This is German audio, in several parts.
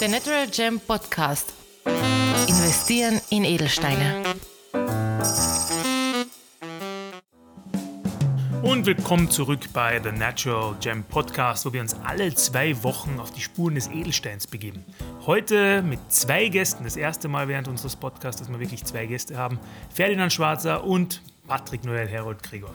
Der Natural Gem Podcast. Investieren in Edelsteine. Und willkommen zurück bei The Natural Gem Podcast, wo wir uns alle zwei Wochen auf die Spuren des Edelsteins begeben. Heute mit zwei Gästen, das erste Mal während unseres Podcasts, dass wir wirklich zwei Gäste haben: Ferdinand Schwarzer und Patrick Noel Herold Gregor.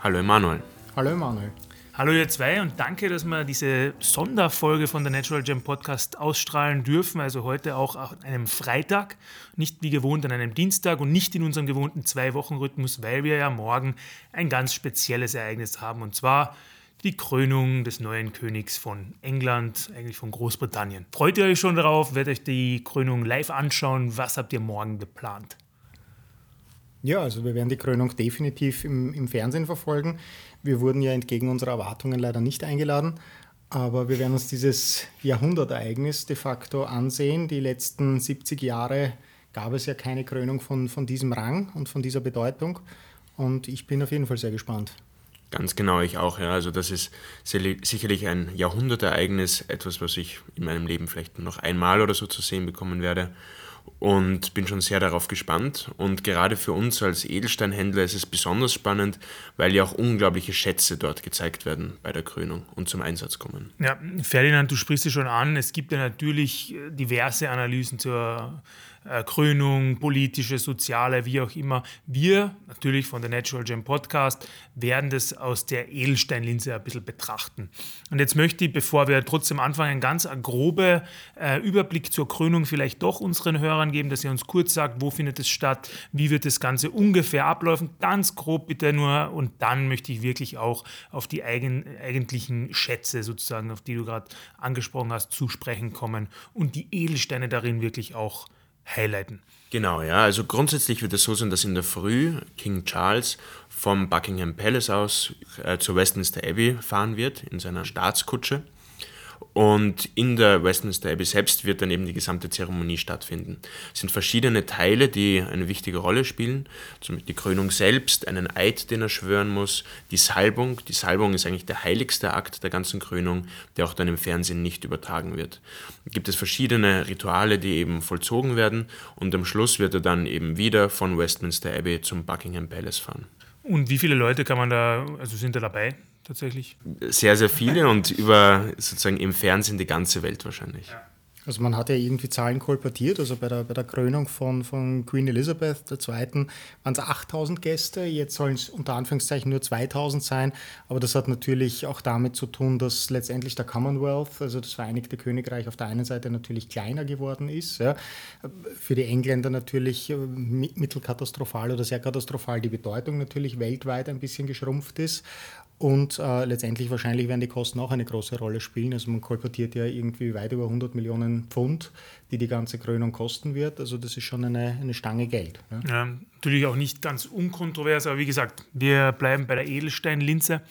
Hallo Emanuel. Hallo Emanuel. Hallo ihr zwei und danke, dass wir diese Sonderfolge von der Natural Gem Podcast ausstrahlen dürfen. Also heute auch an einem Freitag, nicht wie gewohnt an einem Dienstag und nicht in unserem gewohnten Zwei-Wochen-Rhythmus, weil wir ja morgen ein ganz spezielles Ereignis haben und zwar die Krönung des neuen Königs von England, eigentlich von Großbritannien. Freut ihr euch schon darauf? Werdet euch die Krönung live anschauen? Was habt ihr morgen geplant? Ja, also wir werden die Krönung definitiv im, im Fernsehen verfolgen. Wir wurden ja entgegen unserer Erwartungen leider nicht eingeladen, aber wir werden uns dieses Jahrhundertereignis de facto ansehen. Die letzten 70 Jahre gab es ja keine Krönung von, von diesem Rang und von dieser Bedeutung und ich bin auf jeden Fall sehr gespannt. Ganz genau, ich auch. Ja. Also das ist sicherlich ein Jahrhundertereignis, etwas, was ich in meinem Leben vielleicht noch einmal oder so zu sehen bekommen werde und bin schon sehr darauf gespannt. Und gerade für uns als Edelsteinhändler ist es besonders spannend, weil ja auch unglaubliche Schätze dort gezeigt werden bei der Krönung und zum Einsatz kommen. Ja, Ferdinand, du sprichst es schon an. Es gibt ja natürlich diverse Analysen zur äh, Krönung, politische, soziale, wie auch immer. Wir, natürlich von der Natural Gem Podcast, werden das aus der Edelsteinlinse ein bisschen betrachten. Und jetzt möchte ich, bevor wir trotzdem anfangen, einen ganz grobe äh, Überblick zur Krönung vielleicht doch unseren Hörern geben, dass ihr uns kurz sagt, wo findet es statt, wie wird das Ganze ungefähr ablaufen. Ganz grob bitte nur. Und dann möchte ich wirklich auch auf die eigen, eigentlichen Schätze sozusagen, auf die du gerade angesprochen hast, zu sprechen kommen und die Edelsteine darin wirklich auch highlighten. Genau, ja. Also grundsätzlich wird es so sein, dass in der Früh King Charles vom Buckingham Palace aus äh, zur Westminster Abbey fahren wird in seiner Staatskutsche. Und in der Westminster Abbey selbst wird dann eben die gesamte Zeremonie stattfinden. Es sind verschiedene Teile, die eine wichtige Rolle spielen. Zum Beispiel die Krönung selbst, einen Eid, den er schwören muss, die Salbung. Die Salbung ist eigentlich der heiligste Akt der ganzen Krönung, der auch dann im Fernsehen nicht übertragen wird. Da gibt es verschiedene Rituale, die eben vollzogen werden und am Schluss wird er dann eben wieder von Westminster Abbey zum Buckingham Palace fahren. Und wie viele Leute kann man da, also sind da dabei? Tatsächlich? Sehr, sehr viele und über sozusagen im Fernsehen die ganze Welt wahrscheinlich. Ja. Also man hat ja irgendwie Zahlen kolportiert, also bei der, bei der Krönung von, von Queen Elizabeth II. waren es 8000 Gäste, jetzt sollen es unter Anführungszeichen nur 2000 sein, aber das hat natürlich auch damit zu tun, dass letztendlich der Commonwealth, also das Vereinigte Königreich auf der einen Seite natürlich kleiner geworden ist, ja. für die Engländer natürlich äh, mittelkatastrophal oder sehr katastrophal die Bedeutung natürlich weltweit ein bisschen geschrumpft ist und äh, letztendlich wahrscheinlich werden die Kosten auch eine große Rolle spielen. Also man kolportiert ja irgendwie weit über 100 Millionen Pfund, die die ganze Krönung kosten wird. Also das ist schon eine, eine Stange Geld. Ja. ja natürlich auch nicht ganz unkontrovers, aber wie gesagt, wir bleiben bei der Edelsteinlinse.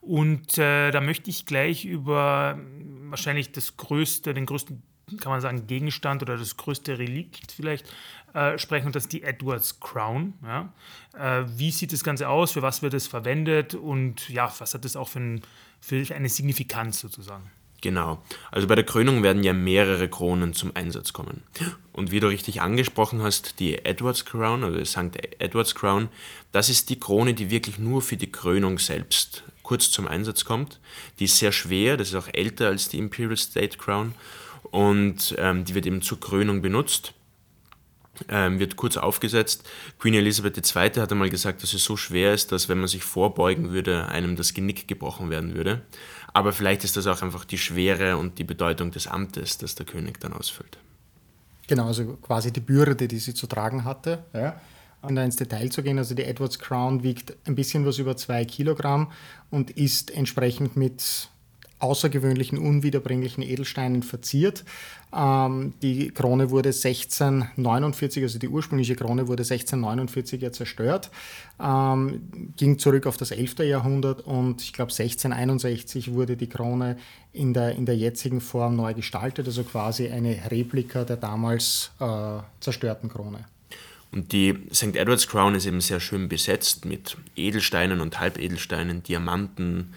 Und äh, da möchte ich gleich über wahrscheinlich das größte, den größten kann man sagen, Gegenstand oder das größte Relikt vielleicht äh, sprechen, und das ist die Edwards Crown. Ja? Äh, wie sieht das Ganze aus? Für was wird es verwendet? Und ja, was hat das auch für, ein, für eine Signifikanz sozusagen? Genau. Also bei der Krönung werden ja mehrere Kronen zum Einsatz kommen. Und wie du richtig angesprochen hast, die Edwards Crown oder die St. Edwards Crown, das ist die Krone, die wirklich nur für die Krönung selbst kurz zum Einsatz kommt. Die ist sehr schwer, das ist auch älter als die Imperial State Crown und ähm, die wird eben zur Krönung benutzt. Ähm, wird kurz aufgesetzt. Queen Elizabeth II. hat einmal gesagt, dass es so schwer ist, dass wenn man sich vorbeugen würde, einem das Genick gebrochen werden würde. Aber vielleicht ist das auch einfach die Schwere und die Bedeutung des Amtes, das der König dann ausfüllt. Genau, also quasi die Bürde, die sie zu tragen hatte. Ja. Um da ins Detail zu gehen, also die Edwards Crown wiegt ein bisschen was über zwei Kilogramm und ist entsprechend mit außergewöhnlichen, unwiederbringlichen Edelsteinen verziert. Ähm, die Krone wurde 1649, also die ursprüngliche Krone wurde 1649 ja zerstört, ähm, ging zurück auf das 11. Jahrhundert und ich glaube 1661 wurde die Krone in der, in der jetzigen Form neu gestaltet, also quasi eine Replika der damals äh, zerstörten Krone. Und die St. Edward's Crown ist eben sehr schön besetzt mit Edelsteinen und Halbedelsteinen, Diamanten,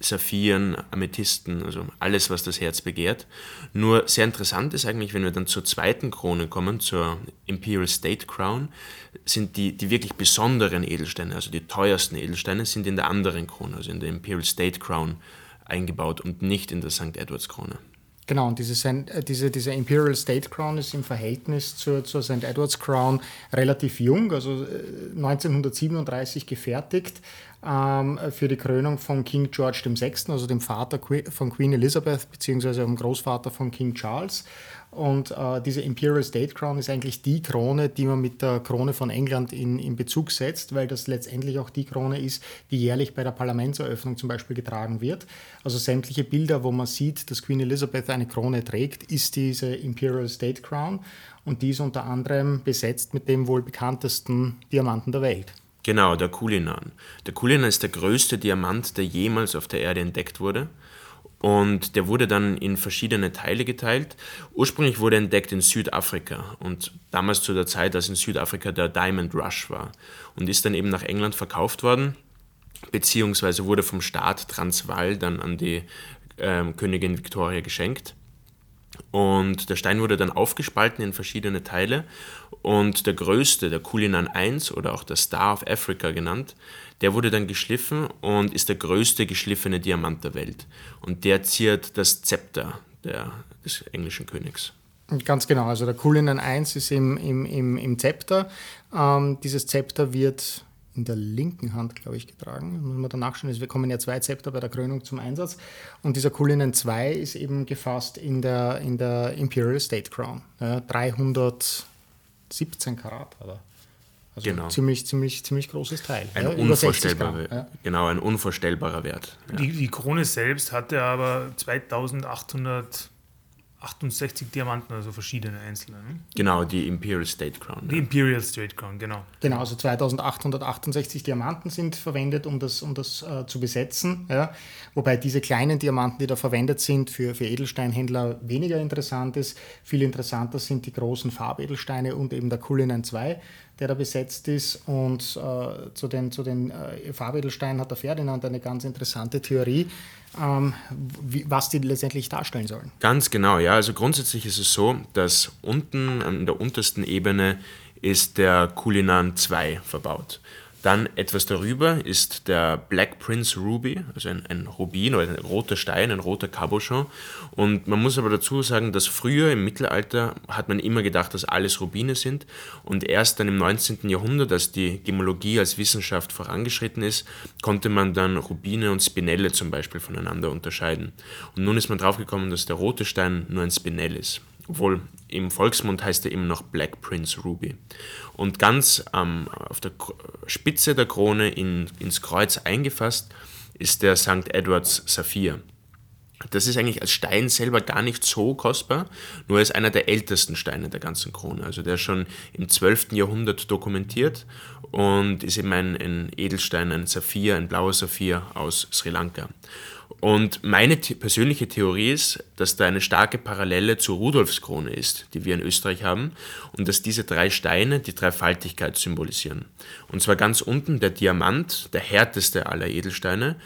Saphiren, Amethysten, also alles, was das Herz begehrt. Nur sehr interessant ist eigentlich, wenn wir dann zur zweiten Krone kommen, zur Imperial State Crown, sind die, die wirklich besonderen Edelsteine, also die teuersten Edelsteine, sind in der anderen Krone, also in der Imperial State Crown eingebaut und nicht in der St. Edwards Krone. Genau, und diese, äh, diese, diese Imperial State Crown ist im Verhältnis zur, zur St. Edwards Crown relativ jung, also 1937 äh, gefertigt ähm, für die Krönung von King George VI., also dem Vater von Queen Elizabeth, beziehungsweise dem Großvater von King Charles. Und äh, diese Imperial State Crown ist eigentlich die Krone, die man mit der Krone von England in, in Bezug setzt, weil das letztendlich auch die Krone ist, die jährlich bei der Parlamentseröffnung zum Beispiel getragen wird. Also sämtliche Bilder, wo man sieht, dass Queen Elizabeth eine Krone trägt, ist diese Imperial State Crown. Und die ist unter anderem besetzt mit dem wohl bekanntesten Diamanten der Welt. Genau, der Kulinan. Der Kulinan ist der größte Diamant, der jemals auf der Erde entdeckt wurde. Und der wurde dann in verschiedene Teile geteilt. Ursprünglich wurde er entdeckt in Südafrika und damals zu der Zeit, als in Südafrika der Diamond Rush war. Und ist dann eben nach England verkauft worden, beziehungsweise wurde vom Staat Transvaal dann an die äh, Königin Victoria geschenkt. Und der Stein wurde dann aufgespalten in verschiedene Teile. Und der größte, der Kulinan I oder auch der Star of Africa genannt, der wurde dann geschliffen und ist der größte geschliffene Diamant der Welt. Und der ziert das Zepter der, des englischen Königs. Ganz genau, also der Cullinan 1 ist im, im, im, im Zepter. Ähm, dieses Zepter wird in der linken Hand, glaube ich, getragen. Muss man danach schauen. Wir kommen ja zwei Zepter bei der Krönung zum Einsatz. Und dieser Cullinan 2 ist eben gefasst in der, in der Imperial State Crown. Ja, 317 Karat, oder? Also genau. ziemlich, ziemlich, ziemlich großes Teil. Ein ja, unvorstellbarer, ja. Genau, ein unvorstellbarer Wert. Ja. Die, die Krone selbst hatte aber 2800 68 Diamanten, also verschiedene einzelne. Ne? Genau, die Imperial State Crown. Die ja. Imperial State Crown, genau. Genau, also 2868 Diamanten sind verwendet, um das, um das äh, zu besetzen. Ja? Wobei diese kleinen Diamanten, die da verwendet sind, für, für Edelsteinhändler weniger interessant ist. Viel interessanter sind die großen Farbedelsteine und eben der Cullinan 2, der da besetzt ist. Und äh, zu den, zu den äh, Farbedelsteinen hat der Ferdinand eine ganz interessante Theorie ähm, wie, was die letztendlich darstellen sollen. Ganz genau, ja. Also grundsätzlich ist es so, dass unten an der untersten Ebene ist der Kulinan 2 verbaut. Dann etwas darüber ist der Black Prince Ruby, also ein, ein Rubin oder ein roter Stein, ein roter Cabochon. Und man muss aber dazu sagen, dass früher im Mittelalter hat man immer gedacht, dass alles Rubine sind. Und erst dann im 19. Jahrhundert, als die Gemologie als Wissenschaft vorangeschritten ist, konnte man dann Rubine und Spinelle zum Beispiel voneinander unterscheiden. Und nun ist man draufgekommen, dass der rote Stein nur ein Spinell ist obwohl im Volksmund heißt er immer noch Black Prince Ruby. Und ganz ähm, auf der Spitze der Krone in, ins Kreuz eingefasst ist der St. Edwards Saphir. Das ist eigentlich als Stein selber gar nicht so kostbar, nur er ist einer der ältesten Steine der ganzen Krone. Also der ist schon im 12. Jahrhundert dokumentiert und ist eben ein, ein Edelstein, ein Saphir, ein blauer Saphir aus Sri Lanka. Und meine persönliche Theorie ist, dass da eine starke Parallele zur Rudolfskrone ist, die wir in Österreich haben, und dass diese drei Steine die Dreifaltigkeit symbolisieren. Und zwar ganz unten der Diamant, der härteste aller Edelsteine,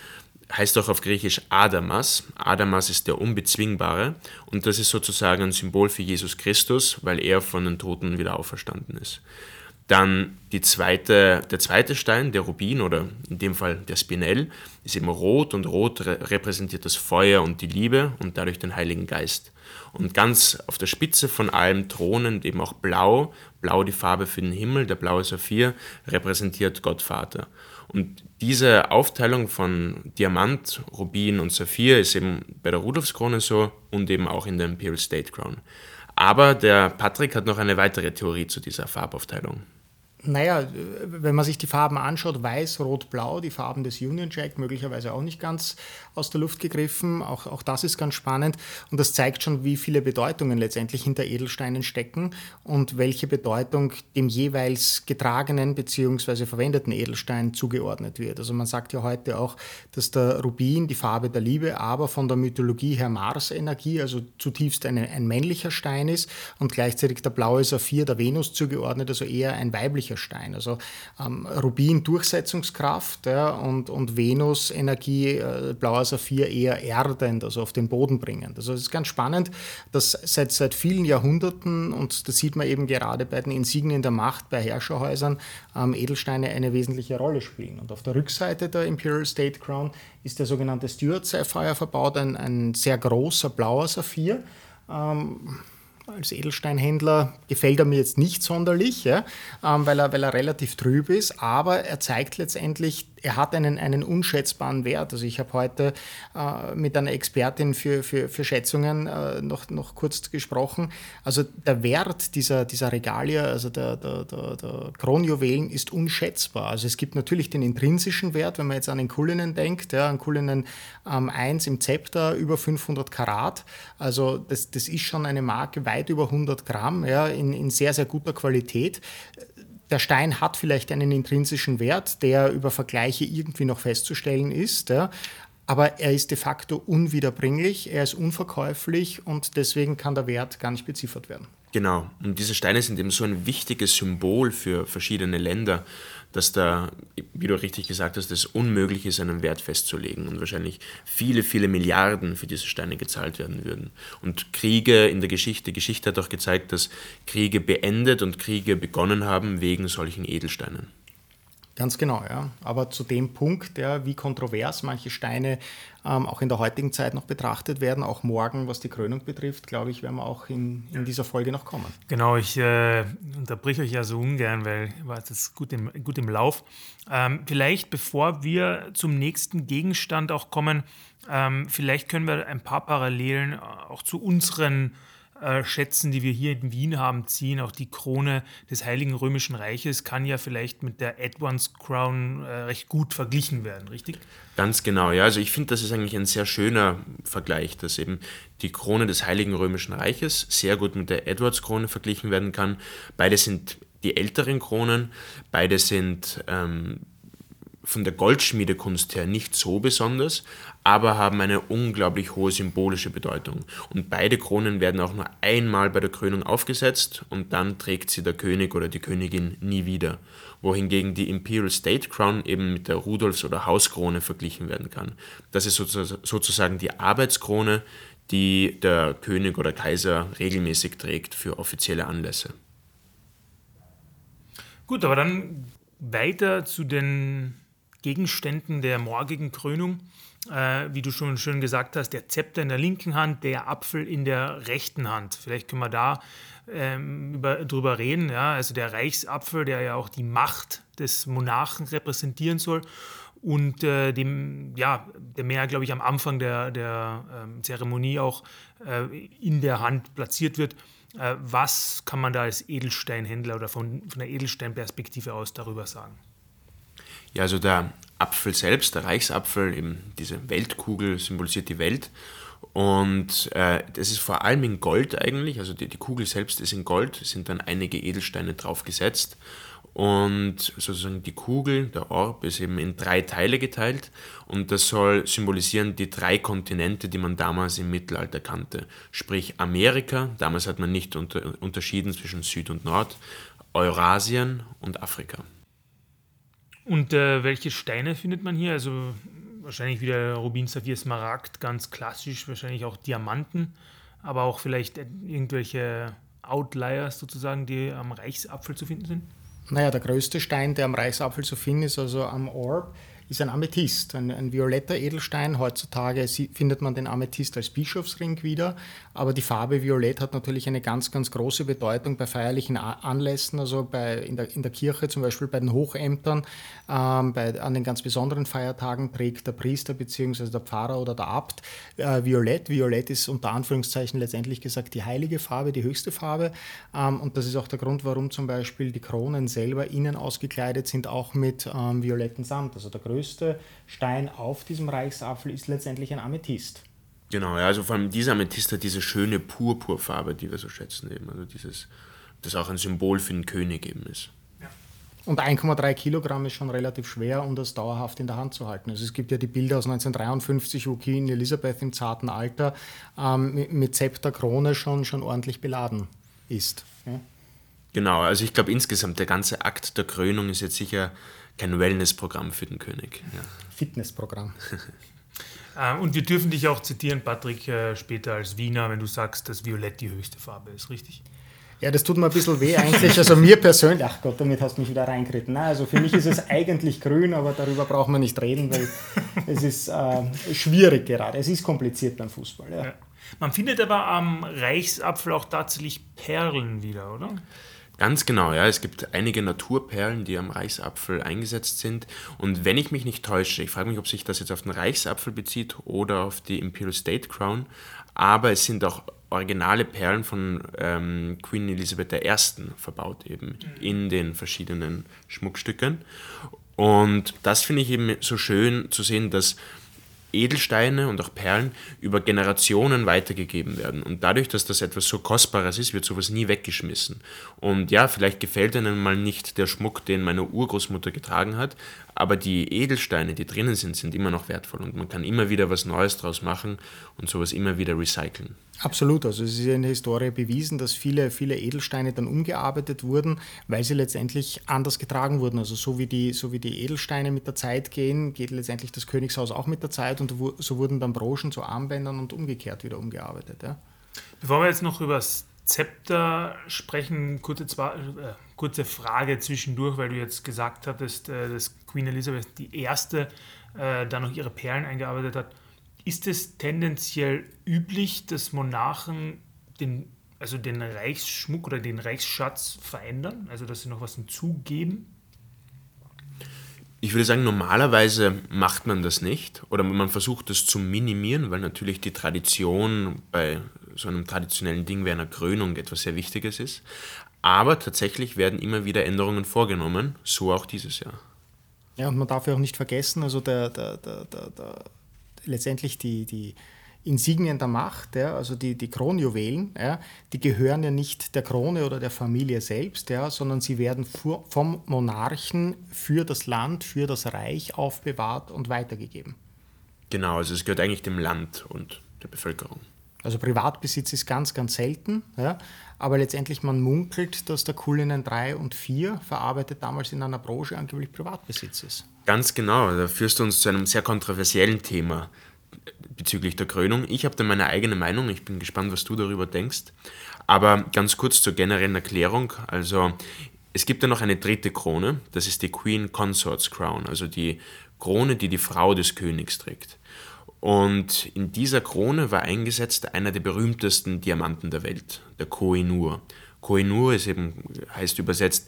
heißt auch auf Griechisch Adamas. Adamas ist der Unbezwingbare und das ist sozusagen ein Symbol für Jesus Christus, weil er von den Toten wieder auferstanden ist. Dann zweite, der zweite Stein, der Rubin oder in dem Fall der Spinell, ist eben rot und rot repräsentiert das Feuer und die Liebe und dadurch den Heiligen Geist. Und ganz auf der Spitze von allem thronend eben auch blau, blau die Farbe für den Himmel, der blaue Saphir repräsentiert Gott Vater. Und diese Aufteilung von Diamant, Rubin und Saphir ist eben bei der Rudolfskrone so und eben auch in der Imperial State Crown. Aber der Patrick hat noch eine weitere Theorie zu dieser Farbaufteilung. Naja, wenn man sich die Farben anschaut, weiß, rot, blau, die Farben des Union Jack, möglicherweise auch nicht ganz aus der Luft gegriffen. Auch, auch das ist ganz spannend. Und das zeigt schon, wie viele Bedeutungen letztendlich hinter Edelsteinen stecken und welche Bedeutung dem jeweils getragenen bzw. verwendeten Edelstein zugeordnet wird. Also man sagt ja heute auch, dass der Rubin die Farbe der Liebe, aber von der Mythologie her Mars-Energie, also zutiefst eine, ein männlicher Stein ist und gleichzeitig der blaue Saphir der Venus zugeordnet, also eher ein weiblicher Stein. Also ähm, Rubin Durchsetzungskraft ja, und, und Venus Energie, äh, blauer Saphir eher erdend, also auf den Boden bringend. Also es ist ganz spannend, dass seit, seit vielen Jahrhunderten, und das sieht man eben gerade bei den Insignien der Macht, bei Herrscherhäusern, ähm, Edelsteine eine wesentliche Rolle spielen. Und auf der Rückseite der Imperial State Crown ist der sogenannte Stuart Sapphire verbaut, ein, ein sehr großer blauer Saphir. Ähm, als Edelsteinhändler gefällt er mir jetzt nicht sonderlich, ja, ähm, weil, er, weil er relativ trüb ist, aber er zeigt letztendlich er hat einen, einen unschätzbaren Wert. Also ich habe heute äh, mit einer Expertin für, für, für Schätzungen äh, noch, noch kurz gesprochen. Also der Wert dieser, dieser Regalia, also der, der, der, der Kronjuwelen, ist unschätzbar. Also es gibt natürlich den intrinsischen Wert, wenn man jetzt an den Kulinen denkt, ja, an Kulinen ähm, 1 im Zepter über 500 Karat. Also das, das ist schon eine Marke weit über 100 Gramm, ja, in, in sehr, sehr guter Qualität der Stein hat vielleicht einen intrinsischen Wert, der über Vergleiche irgendwie noch festzustellen ist, ja, aber er ist de facto unwiederbringlich, er ist unverkäuflich und deswegen kann der Wert gar nicht beziffert werden. Genau, und diese Steine sind eben so ein wichtiges Symbol für verschiedene Länder dass da, wie du richtig gesagt hast, es unmöglich ist, einen Wert festzulegen und wahrscheinlich viele, viele Milliarden für diese Steine gezahlt werden würden. Und Kriege in der Geschichte, Geschichte hat auch gezeigt, dass Kriege beendet und Kriege begonnen haben wegen solchen Edelsteinen. Ganz genau, ja. Aber zu dem Punkt, ja, wie kontrovers manche Steine ähm, auch in der heutigen Zeit noch betrachtet werden, auch morgen, was die Krönung betrifft, glaube ich, werden wir auch in, in dieser Folge noch kommen. Genau, ich äh, unterbreche euch ja so ungern, weil war das gut im, gut im Lauf. Ähm, vielleicht, bevor wir zum nächsten Gegenstand auch kommen, ähm, vielleicht können wir ein paar Parallelen auch zu unseren äh, Schätzen, die wir hier in Wien haben, ziehen. Auch die Krone des Heiligen Römischen Reiches kann ja vielleicht mit der Edwards Crown äh, recht gut verglichen werden, richtig? Ganz genau, ja. Also ich finde, das ist eigentlich ein sehr schöner Vergleich, dass eben die Krone des Heiligen Römischen Reiches sehr gut mit der Edwards Krone verglichen werden kann. Beide sind die älteren Kronen, beide sind ähm, von der Goldschmiedekunst her nicht so besonders, aber haben eine unglaublich hohe symbolische Bedeutung. Und beide Kronen werden auch nur einmal bei der Krönung aufgesetzt und dann trägt sie der König oder die Königin nie wieder. Wohingegen die Imperial State Crown eben mit der Rudolfs- oder Hauskrone verglichen werden kann. Das ist sozusagen die Arbeitskrone, die der König oder Kaiser regelmäßig trägt für offizielle Anlässe. Gut, aber dann weiter zu den Gegenständen der morgigen Krönung. Äh, wie du schon schön gesagt hast, der Zepter in der linken Hand, der Apfel in der rechten Hand. Vielleicht können wir da ähm, über, drüber reden. Ja? Also der Reichsapfel, der ja auch die Macht des Monarchen repräsentieren soll und äh, dem, ja, der mehr, glaube ich, am Anfang der, der ähm, Zeremonie auch äh, in der Hand platziert wird. Äh, was kann man da als Edelsteinhändler oder von, von der Edelsteinperspektive aus darüber sagen? Ja, also der Apfel selbst, der Reichsapfel, eben diese Weltkugel symbolisiert die Welt. Und äh, das ist vor allem in Gold eigentlich, also die, die Kugel selbst ist in Gold, sind dann einige Edelsteine drauf gesetzt. Und sozusagen die Kugel, der Orb, ist eben in drei Teile geteilt und das soll symbolisieren die drei Kontinente, die man damals im Mittelalter kannte. Sprich Amerika, damals hat man nicht unter, unterschieden zwischen Süd und Nord, Eurasien und Afrika. Und äh, welche Steine findet man hier? Also wahrscheinlich wieder Rubin, Saphir, Smaragd, ganz klassisch, wahrscheinlich auch Diamanten, aber auch vielleicht irgendwelche Outliers sozusagen, die am Reichsapfel zu finden sind? Naja, der größte Stein, der am Reichsapfel zu finden ist, also am Orb, ist ein Amethyst, ein, ein violetter Edelstein. Heutzutage findet man den Amethyst als Bischofsring wieder, aber die Farbe Violett hat natürlich eine ganz, ganz große Bedeutung bei feierlichen Anlässen, also bei, in, der, in der Kirche, zum Beispiel bei den Hochämtern, ähm, bei, an den ganz besonderen Feiertagen trägt der Priester bzw. der Pfarrer oder der Abt äh, Violett. Violett ist unter Anführungszeichen letztendlich gesagt die heilige Farbe, die höchste Farbe ähm, und das ist auch der Grund, warum zum Beispiel die Kronen selber innen ausgekleidet sind, auch mit ähm, violetten Samt. Also der Stein auf diesem Reichsapfel ist letztendlich ein Amethyst. Genau, ja, also vor allem dieser Amethyst hat diese schöne Purpurfarbe, die wir so schätzen eben. Also dieses, das auch ein Symbol für den König eben ist. Und 1,3 Kilogramm ist schon relativ schwer, um das dauerhaft in der Hand zu halten. Also es gibt ja die Bilder aus 1953, wo Queen Elizabeth im zarten Alter ähm, mit, mit Zepter Krone schon, schon ordentlich beladen ist. Ja. Genau, also ich glaube insgesamt der ganze Akt der Krönung ist jetzt sicher kein Wellnessprogramm für den König. Ja. Fitnessprogramm. Ähm, und wir dürfen dich auch zitieren, Patrick, äh, später als Wiener, wenn du sagst, dass Violett die höchste Farbe ist, richtig? Ja, das tut mir ein bisschen weh eigentlich. Also mir persönlich, ach Gott, damit hast du mich wieder reingeritten. Also für mich ist es eigentlich grün, aber darüber brauchen wir nicht reden, weil es ist äh, schwierig gerade. Es ist kompliziert beim Fußball. Ja. Ja. Man findet aber am Reichsapfel auch tatsächlich Perlen wieder, oder? Ganz genau, ja. Es gibt einige Naturperlen, die am Reichsapfel eingesetzt sind. Und wenn ich mich nicht täusche, ich frage mich, ob sich das jetzt auf den Reichsapfel bezieht oder auf die Imperial State Crown, aber es sind auch originale Perlen von ähm, Queen Elizabeth I. verbaut eben in den verschiedenen Schmuckstücken. Und das finde ich eben so schön zu sehen, dass Edelsteine und auch Perlen über Generationen weitergegeben werden. Und dadurch, dass das etwas so Kostbares ist, wird sowas nie weggeschmissen. Und ja, vielleicht gefällt einem mal nicht der Schmuck, den meine Urgroßmutter getragen hat, aber die Edelsteine, die drinnen sind, sind immer noch wertvoll und man kann immer wieder was Neues draus machen und sowas immer wieder recyceln. Absolut, also es ist in der Historie bewiesen, dass viele, viele Edelsteine dann umgearbeitet wurden, weil sie letztendlich anders getragen wurden. Also so wie die, so wie die Edelsteine mit der Zeit gehen, geht letztendlich das Königshaus auch mit der Zeit und so wurden dann Broschen zu Armbändern und umgekehrt wieder umgearbeitet. Ja. Bevor wir jetzt noch über das Zepter sprechen, kurze, äh, kurze Frage zwischendurch, weil du jetzt gesagt hattest, äh, dass Queen Elizabeth die erste äh, noch ihre Perlen eingearbeitet hat. Ist es tendenziell üblich, dass Monarchen den, also den Reichsschmuck oder den Reichsschatz verändern, also dass sie noch was hinzugeben? Ich würde sagen, normalerweise macht man das nicht oder man versucht das zu minimieren, weil natürlich die Tradition bei so einem traditionellen Ding wie einer Krönung etwas sehr Wichtiges ist. Aber tatsächlich werden immer wieder Änderungen vorgenommen, so auch dieses Jahr. Ja, und man darf ja auch nicht vergessen, also der, der, der, der letztendlich die, die Insignien der Macht, ja, also die, die Kronjuwelen, ja, die gehören ja nicht der Krone oder der Familie selbst, ja, sondern sie werden vom Monarchen für das Land, für das Reich aufbewahrt und weitergegeben. Genau, also es gehört eigentlich dem Land und der Bevölkerung. Also Privatbesitz ist ganz, ganz selten, ja, aber letztendlich man munkelt, dass der Kulinen 3 und 4 verarbeitet damals in einer Branche angeblich Privatbesitz ist. Ganz genau, da führst du uns zu einem sehr kontroversiellen Thema bezüglich der Krönung. Ich habe da meine eigene Meinung, ich bin gespannt, was du darüber denkst. Aber ganz kurz zur generellen Erklärung. Also es gibt ja noch eine dritte Krone, das ist die Queen Consort's Crown, also die Krone, die die Frau des Königs trägt. Und in dieser Krone war eingesetzt einer der berühmtesten Diamanten der Welt, der Koh-i-Noor. Koh-i-Noor ist eben, heißt übersetzt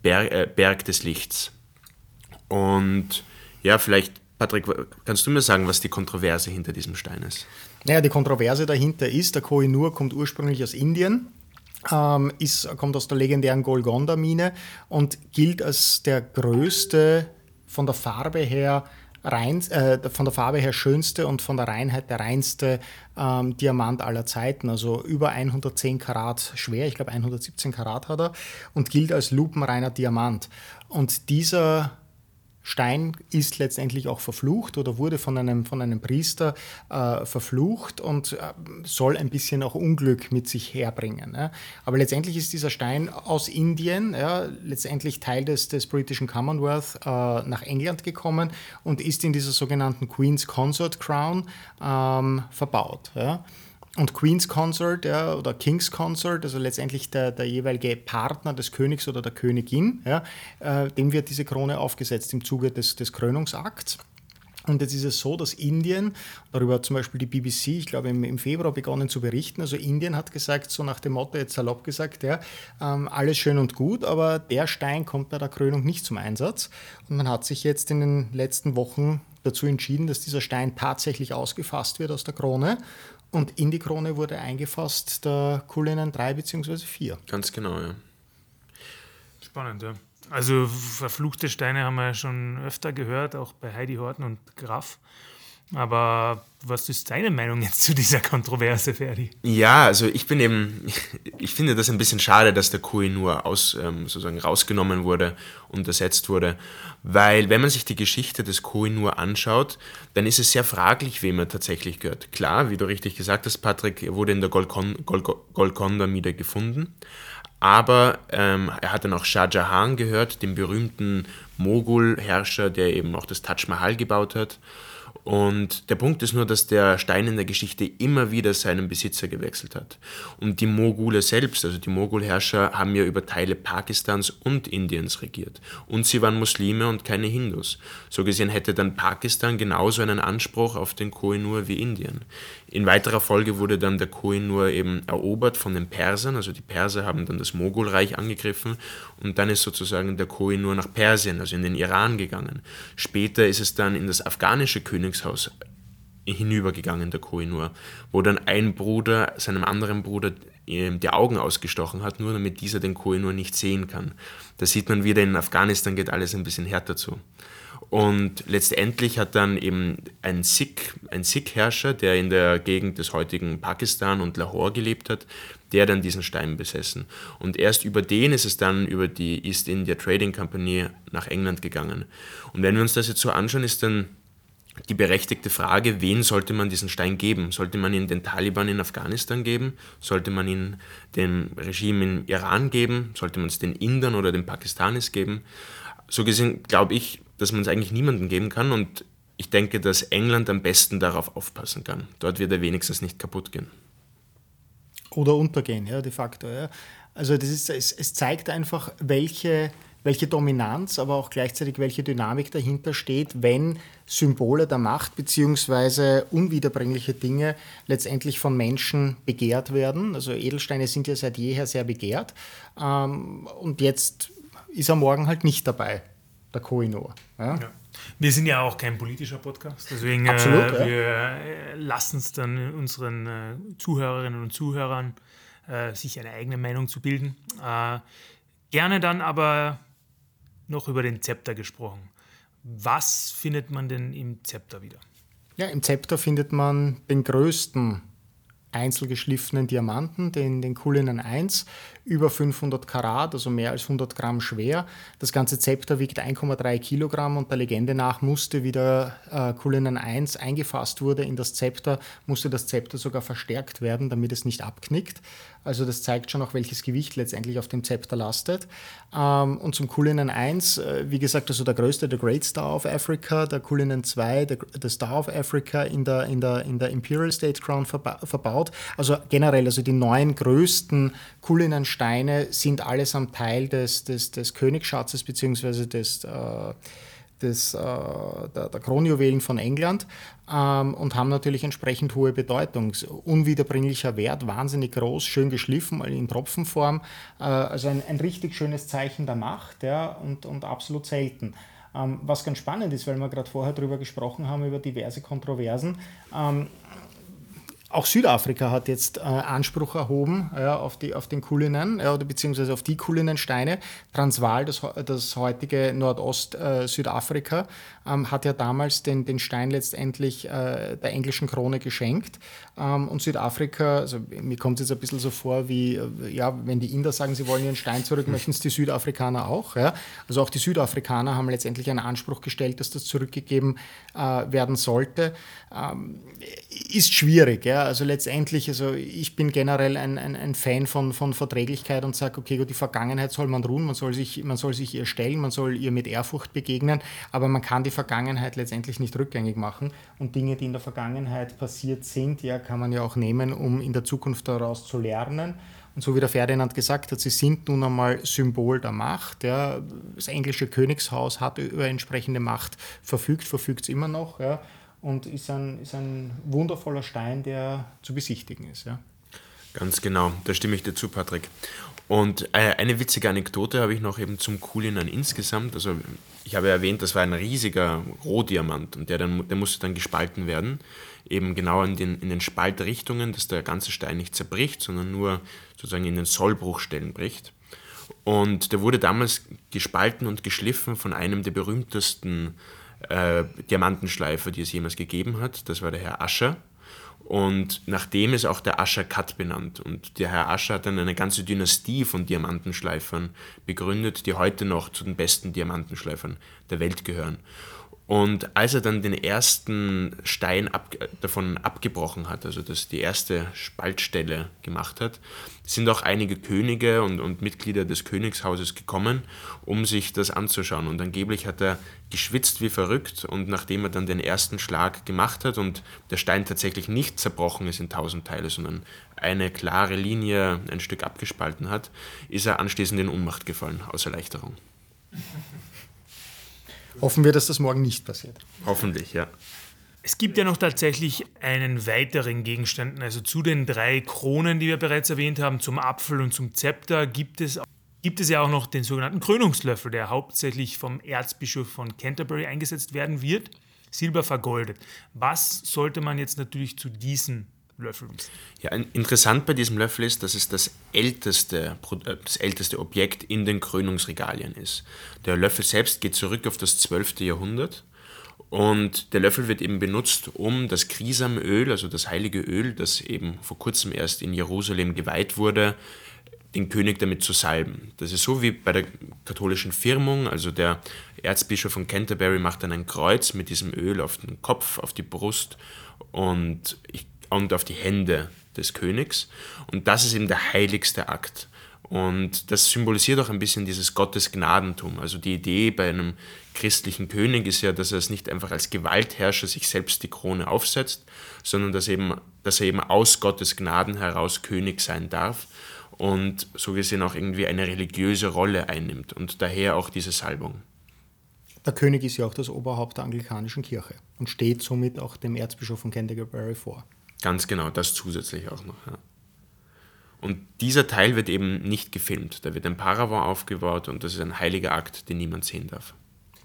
Berg, äh, Berg des Lichts. Und ja, vielleicht, Patrick, kannst du mir sagen, was die Kontroverse hinter diesem Stein ist? Naja, die Kontroverse dahinter ist, der Koh-i-Noor kommt ursprünglich aus Indien. Ähm, ist, kommt aus der legendären Golgonda-Mine und gilt als der größte von der Farbe her rein, äh, von der Farbe her schönste und von der Reinheit der reinste ähm, Diamant aller Zeiten. Also über 110 Karat schwer, ich glaube 117 Karat hat er und gilt als lupenreiner Diamant. Und dieser Stein ist letztendlich auch verflucht oder wurde von einem, von einem Priester äh, verflucht und äh, soll ein bisschen auch Unglück mit sich herbringen. Ja. Aber letztendlich ist dieser Stein aus Indien, ja, letztendlich Teil des, des britischen Commonwealth, äh, nach England gekommen und ist in dieser sogenannten Queen's Consort Crown ähm, verbaut. Ja. Und Queen's Consort ja, oder King's Consort, also letztendlich der, der jeweilige Partner des Königs oder der Königin, ja, äh, dem wird diese Krone aufgesetzt im Zuge des, des Krönungsakts. Und jetzt ist es so, dass Indien, darüber hat zum Beispiel die BBC, ich glaube im, im, Februar begonnen zu berichten, also Indien hat gesagt, so nach dem Motto, jetzt salopp gesagt, ja, ähm, alles schön und gut, aber der Stein kommt bei der Krönung nicht zum Einsatz. Und man hat sich jetzt in den letzten Wochen dazu entschieden, dass dieser Stein tatsächlich ausgefasst wird aus der Krone und in die Krone wurde eingefasst der Kulinen 3 bzw. 4. Ganz genau, ja. Spannend, ja. Also verfluchte Steine haben wir ja schon öfter gehört, auch bei Heidi Horten und Graf. Aber was ist deine Meinung jetzt zu dieser Kontroverse, Ferdi? Ja, also ich bin eben, ich finde das ein bisschen schade, dass der Kui nur aus, ähm, sozusagen rausgenommen wurde und ersetzt wurde, weil wenn man sich die Geschichte des Kui nur anschaut, dann ist es sehr fraglich, wem er tatsächlich gehört. Klar, wie du richtig gesagt hast, Patrick, er wurde in der Golconda-Mine gefunden, Aber ähm, er hat dann auch Shah Jahan gehört, dem berühmten Mogul-Herrscher, der eben auch das Taj Mahal gebaut hat. Und der Punkt ist nur, dass der Stein in der Geschichte immer wieder seinen Besitzer gewechselt hat. Und die Mogule selbst, also die Mogulherrscher, haben ja über Teile Pakistans und Indiens regiert. Und sie waren Muslime und keine Hindus. So gesehen hätte dann Pakistan genauso einen Anspruch auf den Kohinoor wie Indien. In weiterer Folge wurde dann der Kohinoor eben erobert von den Persern, also die Perser haben dann das Mogulreich angegriffen und dann ist sozusagen der Kohinoor nach Persien, also in den Iran gegangen. Später ist es dann in das afghanische Königshaus hinübergegangen, der Kohinoor, wo dann ein Bruder seinem anderen Bruder ähm, die Augen ausgestochen hat, nur damit dieser den Kohinoor nicht sehen kann. Da sieht man wieder, in Afghanistan geht alles ein bisschen härter zu. Und letztendlich hat dann eben ein Sikh, ein Sikh-Herrscher, der in der Gegend des heutigen Pakistan und Lahore gelebt hat, der dann diesen Stein besessen. Und erst über den ist es dann über die East India Trading Company nach England gegangen. Und wenn wir uns das jetzt so anschauen, ist dann die berechtigte Frage, wen sollte man diesen Stein geben? Sollte man ihn den Taliban in Afghanistan geben? Sollte man ihn dem Regime in Iran geben? Sollte man es den Indern oder den Pakistanis geben? So gesehen glaube ich, dass man es eigentlich niemandem geben kann und ich denke, dass England am besten darauf aufpassen kann. Dort wird er wenigstens nicht kaputt gehen. Oder untergehen, ja, de facto. Ja. Also das ist, es, es zeigt einfach, welche, welche Dominanz, aber auch gleichzeitig welche Dynamik dahinter steht, wenn Symbole der Macht bzw. unwiederbringliche Dinge letztendlich von Menschen begehrt werden. Also Edelsteine sind ja seit jeher sehr begehrt. Ähm, und jetzt ist er morgen halt nicht dabei der Kohinoor. Ja? Ja. Wir sind ja auch kein politischer Podcast, deswegen Absolut, äh, ja. wir äh, lassen es dann unseren äh, Zuhörerinnen und Zuhörern, äh, sich eine eigene Meinung zu bilden. Äh, gerne dann aber noch über den Zepter gesprochen. Was findet man denn im Zepter wieder? Ja, im Zepter findet man den größten einzelgeschliffenen Diamanten, den, den Cullinan 1, über 500 Karat, also mehr als 100 Gramm schwer. Das ganze Zepter wiegt 1,3 Kilogramm und der Legende nach musste, wie der äh, Cullinan 1 eingefasst wurde in das Zepter, musste das Zepter sogar verstärkt werden, damit es nicht abknickt. Also das zeigt schon auch, welches Gewicht letztendlich auf dem Zepter lastet. Ähm, und zum Cullinan 1, äh, wie gesagt, also der größte, der Great Star of Africa, der Cullinan 2, der, der Star of Africa in der, in der, in der Imperial State Crown verba verbaut. Also generell, also die neun größten Cullinan-Steine sind allesamt Teil des, des, des Königsschatzes beziehungsweise des äh, des, äh, der, der, Kronjuwelen von England ähm, und haben natürlich entsprechend hohe Bedeutung. Unwiederbringlicher Wert, wahnsinnig groß, schön geschliffen, in Tropfenform. Äh, also ein, ein, richtig schönes Zeichen der Macht ja, und, und absolut selten. Ähm, was ganz spannend ist, weil wir gerade vorher darüber gesprochen haben, über diverse Kontroversen. Ähm, auch Südafrika hat jetzt äh, Anspruch erhoben ja, auf, die, auf den Kulinen, ja, oder beziehungsweise auf die Kulinensteine. Transvaal, das, das heutige Nordost-Südafrika, äh, ähm, hat ja damals den, den Stein letztendlich äh, der englischen Krone geschenkt. Ähm, und Südafrika, also mir kommt es jetzt ein bisschen so vor, wie, äh, ja, wenn die Inder sagen, sie wollen ihren Stein zurück, möchten es die Südafrikaner auch. Ja? Also auch die Südafrikaner haben letztendlich einen Anspruch gestellt, dass das zurückgegeben äh, werden sollte. Ähm, ist schwierig, ja also letztendlich, also ich bin generell ein, ein, ein Fan von, von Verträglichkeit und sage, okay, gut, die Vergangenheit soll man ruhen, man soll, sich, man soll sich ihr stellen, man soll ihr mit Ehrfurcht begegnen, aber man kann die Vergangenheit letztendlich nicht rückgängig machen und Dinge, die in der Vergangenheit passiert sind, ja, kann man ja auch nehmen, um in der Zukunft daraus zu lernen. Und so wie der Ferdinand gesagt hat, sie sind nun einmal Symbol der Macht. Ja. Das englische Königshaus hat über entsprechende Macht verfügt, verfügt es immer noch. Ja und ist ein, ist ein wundervoller Stein, der zu besichtigen ist. Ja. Ganz genau, da stimme ich dir zu, Patrick. Und äh, eine witzige Anekdote habe ich noch eben zum Kulinan insgesamt. Also ich habe erwähnt, das war ein riesiger Rohdiamant und der, dann, der musste dann gespalten werden, eben genau in den, in den Spaltrichtungen, dass der ganze Stein nicht zerbricht, sondern nur sozusagen in den Sollbruchstellen bricht. Und der wurde damals gespalten und geschliffen von einem der berühmtesten äh, Diamantenschleifer, die es jemals gegeben hat. Das war der Herr Ascher. Und nach dem ist auch der Ascher Cut benannt. Und der Herr Ascher hat dann eine ganze Dynastie von Diamantenschleifern begründet, die heute noch zu den besten Diamantenschleifern der Welt gehören. Und als er dann den ersten Stein ab, davon abgebrochen hat, also dass die erste Spaltstelle gemacht hat, sind auch einige Könige und, und Mitglieder des Königshauses gekommen, um sich das anzuschauen. Und angeblich hat er geschwitzt wie verrückt und nachdem er dann den ersten Schlag gemacht hat und der Stein tatsächlich nicht zerbrochen ist in tausend Teile, sondern eine klare Linie ein Stück abgespalten hat, ist er anschließend in Unmacht gefallen aus Erleichterung. Hoffen wir, dass das morgen nicht passiert. Hoffentlich, ja. Es gibt ja noch tatsächlich einen weiteren Gegenstand, also zu den drei Kronen, die wir bereits erwähnt haben, zum Apfel und zum Zepter, gibt es, gibt es ja auch noch den sogenannten Krönungslöffel, der hauptsächlich vom Erzbischof von Canterbury eingesetzt werden wird, silber vergoldet. Was sollte man jetzt natürlich zu diesem Löffel wissen? Ja, interessant bei diesem Löffel ist, dass es das älteste, äh, das älteste Objekt in den Krönungsregalien ist. Der Löffel selbst geht zurück auf das 12. Jahrhundert und der Löffel wird eben benutzt, um das Krisamöl, also das heilige Öl, das eben vor kurzem erst in Jerusalem geweiht wurde, den König damit zu salben. Das ist so wie bei der katholischen Firmung, also der Erzbischof von Canterbury macht dann ein Kreuz mit diesem Öl auf den Kopf, auf die Brust und, und auf die Hände des Königs. Und das ist eben der heiligste Akt. Und das symbolisiert auch ein bisschen dieses Gottesgnadentum. Also die Idee bei einem christlichen König ist ja, dass er es nicht einfach als Gewaltherrscher sich selbst die Krone aufsetzt, sondern dass, eben, dass er eben aus Gottes Gnaden heraus König sein darf und so gesehen auch irgendwie eine religiöse Rolle einnimmt und daher auch diese Salbung. Der König ist ja auch das Oberhaupt der anglikanischen Kirche und steht somit auch dem Erzbischof von Canterbury vor. Ganz genau, das zusätzlich auch noch. Ja. Und dieser Teil wird eben nicht gefilmt. Da wird ein Paravent aufgebaut und das ist ein heiliger Akt, den niemand sehen darf.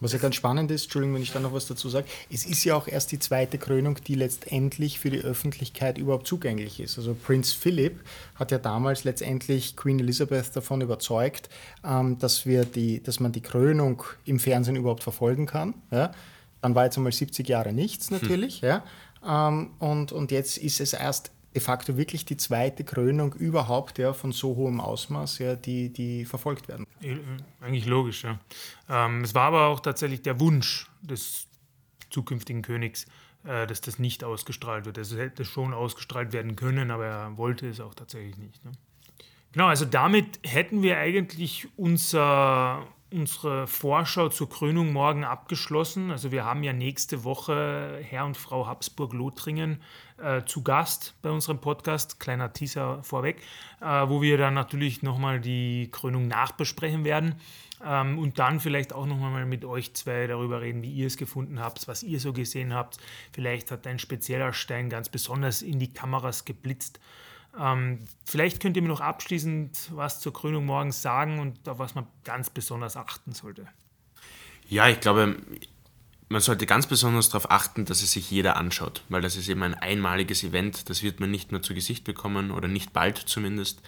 Was ja ganz spannend ist, Entschuldigung, wenn ich da noch was dazu sage, es ist ja auch erst die zweite Krönung, die letztendlich für die Öffentlichkeit überhaupt zugänglich ist. Also Prinz Philip hat ja damals letztendlich Queen Elizabeth davon überzeugt, ähm, dass, wir die, dass man die Krönung im Fernsehen überhaupt verfolgen kann. Ja? Dann war jetzt einmal 70 Jahre nichts natürlich. Hm. Ja? Ähm, und, und jetzt ist es erst de facto wirklich die zweite Krönung überhaupt ja, von so hohem Ausmaß, ja, die, die verfolgt werden. Eigentlich logisch, ja. Ähm, es war aber auch tatsächlich der Wunsch des zukünftigen Königs, äh, dass das nicht ausgestrahlt wird. Es hätte schon ausgestrahlt werden können, aber er wollte es auch tatsächlich nicht. Ne? Genau, also damit hätten wir eigentlich unser unsere Vorschau zur Krönung morgen abgeschlossen. Also wir haben ja nächste Woche Herr und Frau Habsburg-Lothringen äh, zu Gast bei unserem Podcast. Kleiner Teaser vorweg, äh, wo wir dann natürlich nochmal die Krönung nachbesprechen werden. Ähm, und dann vielleicht auch nochmal mit euch zwei darüber reden, wie ihr es gefunden habt, was ihr so gesehen habt. Vielleicht hat ein spezieller Stein ganz besonders in die Kameras geblitzt. Ähm, vielleicht könnt ihr mir noch abschließend was zur Krönung morgens sagen und auf was man ganz besonders achten sollte. Ja, ich glaube, man sollte ganz besonders darauf achten, dass es sich jeder anschaut, weil das ist eben ein einmaliges Event, das wird man nicht mehr zu Gesicht bekommen oder nicht bald zumindest.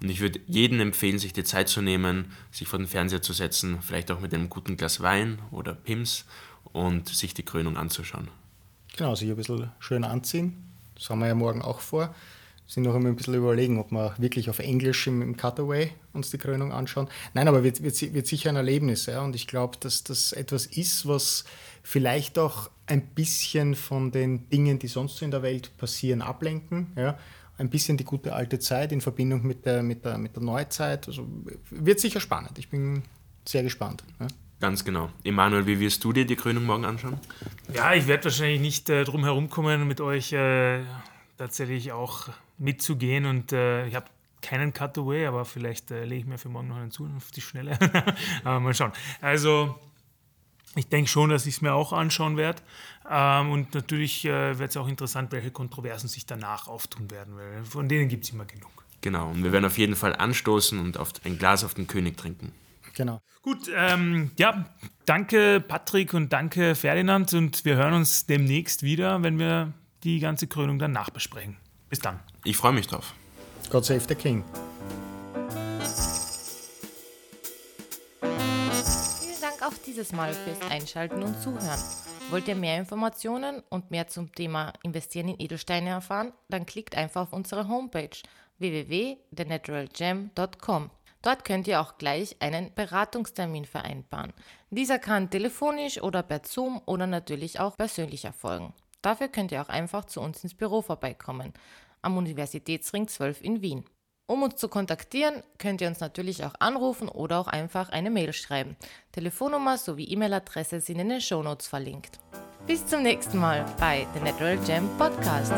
Und ich würde jedem empfehlen, sich die Zeit zu nehmen, sich vor den Fernseher zu setzen, vielleicht auch mit einem guten Glas Wein oder Pims und sich die Krönung anzuschauen. Genau, sich ein bisschen schön anziehen. Das haben wir ja morgen auch vor sind noch einmal ein bisschen überlegen, ob wir wirklich auf Englisch im, im Cutaway uns die Krönung anschauen. Nein, aber wird, wird, wird sicher ein Erlebnis. Ja? Und ich glaube, dass das etwas ist, was vielleicht auch ein bisschen von den Dingen, die sonst so in der Welt passieren, ablenken. Ja? Ein bisschen die gute alte Zeit in Verbindung mit der, mit der, mit der Neuzeit. Also wird sicher spannend. Ich bin sehr gespannt. Ja? Ganz genau. Emanuel, wie wirst du dir die Krönung morgen anschauen? Ja, ich werde wahrscheinlich nicht äh, drum herumkommen, mit euch äh, tatsächlich auch mitzugehen und äh, ich habe keinen Cutaway, aber vielleicht äh, lege ich mir für morgen noch einen zu auf die Schnelle. aber mal schauen. Also ich denke schon, dass ich es mir auch anschauen werde. Ähm, und natürlich äh, wird es auch interessant, welche Kontroversen sich danach auftun werden, weil von denen gibt es immer genug. Genau, und wir werden auf jeden Fall anstoßen und auf ein Glas auf den König trinken. Genau. Gut, ähm, ja, danke Patrick und danke Ferdinand und wir hören uns demnächst wieder, wenn wir die ganze Krönung dann nachbesprechen. Bis dann. Ich freue mich drauf. God save the King. Vielen Dank auch dieses Mal fürs Einschalten und Zuhören. Wollt ihr mehr Informationen und mehr zum Thema Investieren in Edelsteine erfahren? Dann klickt einfach auf unsere Homepage www.thenaturalgem.com. Dort könnt ihr auch gleich einen Beratungstermin vereinbaren. Dieser kann telefonisch oder per Zoom oder natürlich auch persönlich erfolgen. Dafür könnt ihr auch einfach zu uns ins Büro vorbeikommen, am Universitätsring 12 in Wien. Um uns zu kontaktieren, könnt ihr uns natürlich auch anrufen oder auch einfach eine Mail schreiben. Telefonnummer sowie E-Mail-Adresse sind in den Shownotes verlinkt. Bis zum nächsten Mal bei The Natural Gem Podcast.